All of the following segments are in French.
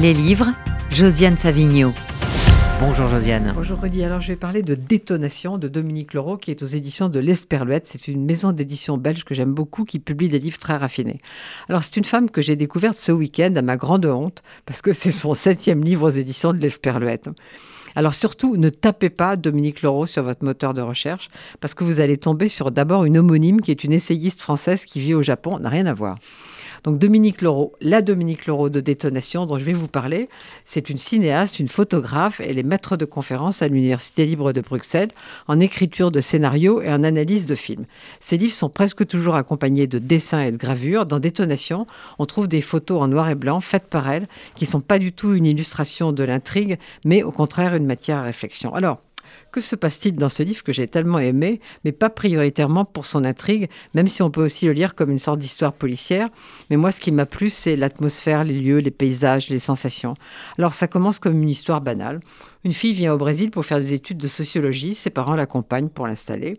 Les livres, Josiane Savigno. Bonjour Josiane. Bonjour Rudy. Alors je vais parler de Détonation de Dominique Leroux qui est aux éditions de l'Esperluette. C'est une maison d'édition belge que j'aime beaucoup qui publie des livres très raffinés. Alors c'est une femme que j'ai découverte ce week-end à ma grande honte parce que c'est son septième livre aux éditions de l'Esperluette. Alors surtout, ne tapez pas Dominique Leroux sur votre moteur de recherche parce que vous allez tomber sur d'abord une homonyme qui est une essayiste française qui vit au Japon. N'a rien à voir. Donc Dominique Leroux, la Dominique Leroux de Détonation dont je vais vous parler, c'est une cinéaste, une photographe, elle est maître de conférence à l'Université libre de Bruxelles en écriture de scénarios et en analyse de films. Ses livres sont presque toujours accompagnés de dessins et de gravures. Dans Détonation, on trouve des photos en noir et blanc faites par elle qui sont pas du tout une illustration de l'intrigue, mais au contraire une matière à réflexion. Alors, que se passe-t-il dans ce livre que j'ai tellement aimé, mais pas prioritairement pour son intrigue, même si on peut aussi le lire comme une sorte d'histoire policière. Mais moi, ce qui m'a plu, c'est l'atmosphère, les lieux, les paysages, les sensations. Alors, ça commence comme une histoire banale. Une fille vient au Brésil pour faire des études de sociologie. Ses parents l'accompagnent pour l'installer.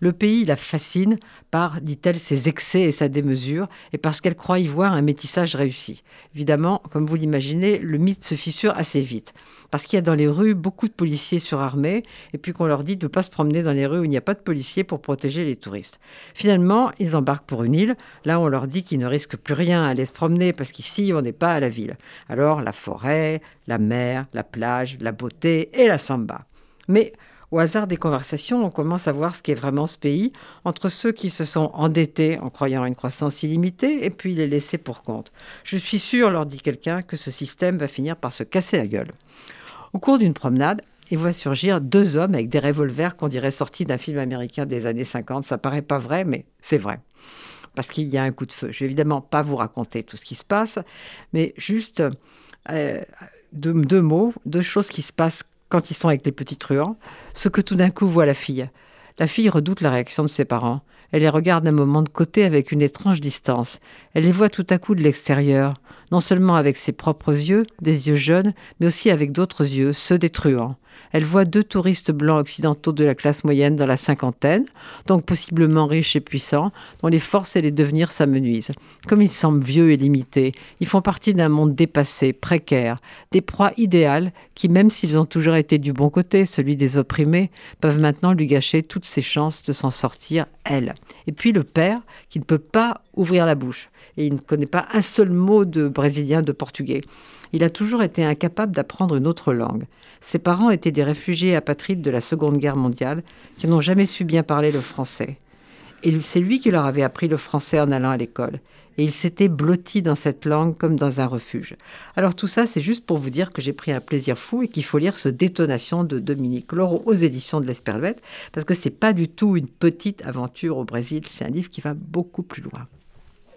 Le pays la fascine par, dit-elle, ses excès et sa démesure, et parce qu'elle croit y voir un métissage réussi. Évidemment, comme vous l'imaginez, le mythe se fissure assez vite, parce qu'il y a dans les rues beaucoup de policiers surarmés, et puis qu'on leur dit de ne pas se promener dans les rues où il n'y a pas de policiers pour protéger les touristes. Finalement, ils embarquent pour une île, là on leur dit qu'ils ne risquent plus rien à aller se promener, parce qu'ici on n'est pas à la ville. Alors la forêt, la mer, la plage, la beauté et la samba. Mais au hasard des conversations, on commence à voir ce qu'est vraiment ce pays entre ceux qui se sont endettés en croyant à une croissance illimitée et puis les laissés pour compte. Je suis sûr, leur dit quelqu'un, que ce système va finir par se casser la gueule. Au cours d'une promenade, il voit surgir deux hommes avec des revolvers qu'on dirait sortis d'un film américain des années 50. Ça paraît pas vrai, mais c'est vrai. Parce qu'il y a un coup de feu. Je vais évidemment pas vous raconter tout ce qui se passe, mais juste euh, deux, deux mots, deux choses qui se passent quand ils sont avec les petits truands, ce que tout d'un coup voit la fille. La fille redoute la réaction de ses parents. Elle les regarde un moment de côté avec une étrange distance. Elle les voit tout à coup de l'extérieur, non seulement avec ses propres yeux, des yeux jeunes, mais aussi avec d'autres yeux, ceux des truands. Elle voit deux touristes blancs occidentaux de la classe moyenne dans la cinquantaine, donc possiblement riches et puissants, dont les forces et les devenirs s'amenuisent. Comme ils semblent vieux et limités, ils font partie d'un monde dépassé, précaire, des proies idéales qui, même s'ils ont toujours été du bon côté, celui des opprimés, peuvent maintenant lui gâcher toutes ses chances de s'en sortir, elle. Et puis le père, qui ne peut pas ouvrir la bouche, et il ne connaît pas un seul mot de brésilien, de portugais. Il a toujours été incapable d'apprendre une autre langue. Ses parents étaient des réfugiés apatrides de la Seconde Guerre mondiale qui n'ont jamais su bien parler le français. Et c'est lui qui leur avait appris le français en allant à l'école. Et il s'était blotti dans cette langue comme dans un refuge. Alors tout ça, c'est juste pour vous dire que j'ai pris un plaisir fou et qu'il faut lire ce Détonation de Dominique Laurent aux éditions de l'Esperluette, parce que c'est pas du tout une petite aventure au Brésil, c'est un livre qui va beaucoup plus loin.